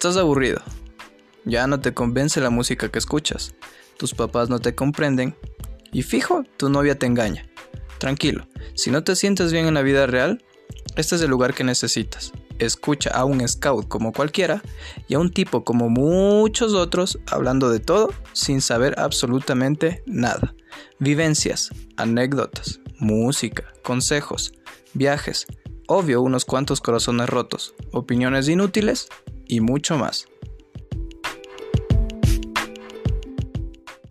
Estás aburrido. Ya no te convence la música que escuchas. Tus papás no te comprenden. Y fijo, tu novia te engaña. Tranquilo, si no te sientes bien en la vida real, este es el lugar que necesitas. Escucha a un scout como cualquiera y a un tipo como muchos otros hablando de todo sin saber absolutamente nada. Vivencias, anécdotas, música, consejos, viajes, obvio unos cuantos corazones rotos, opiniones inútiles y mucho más.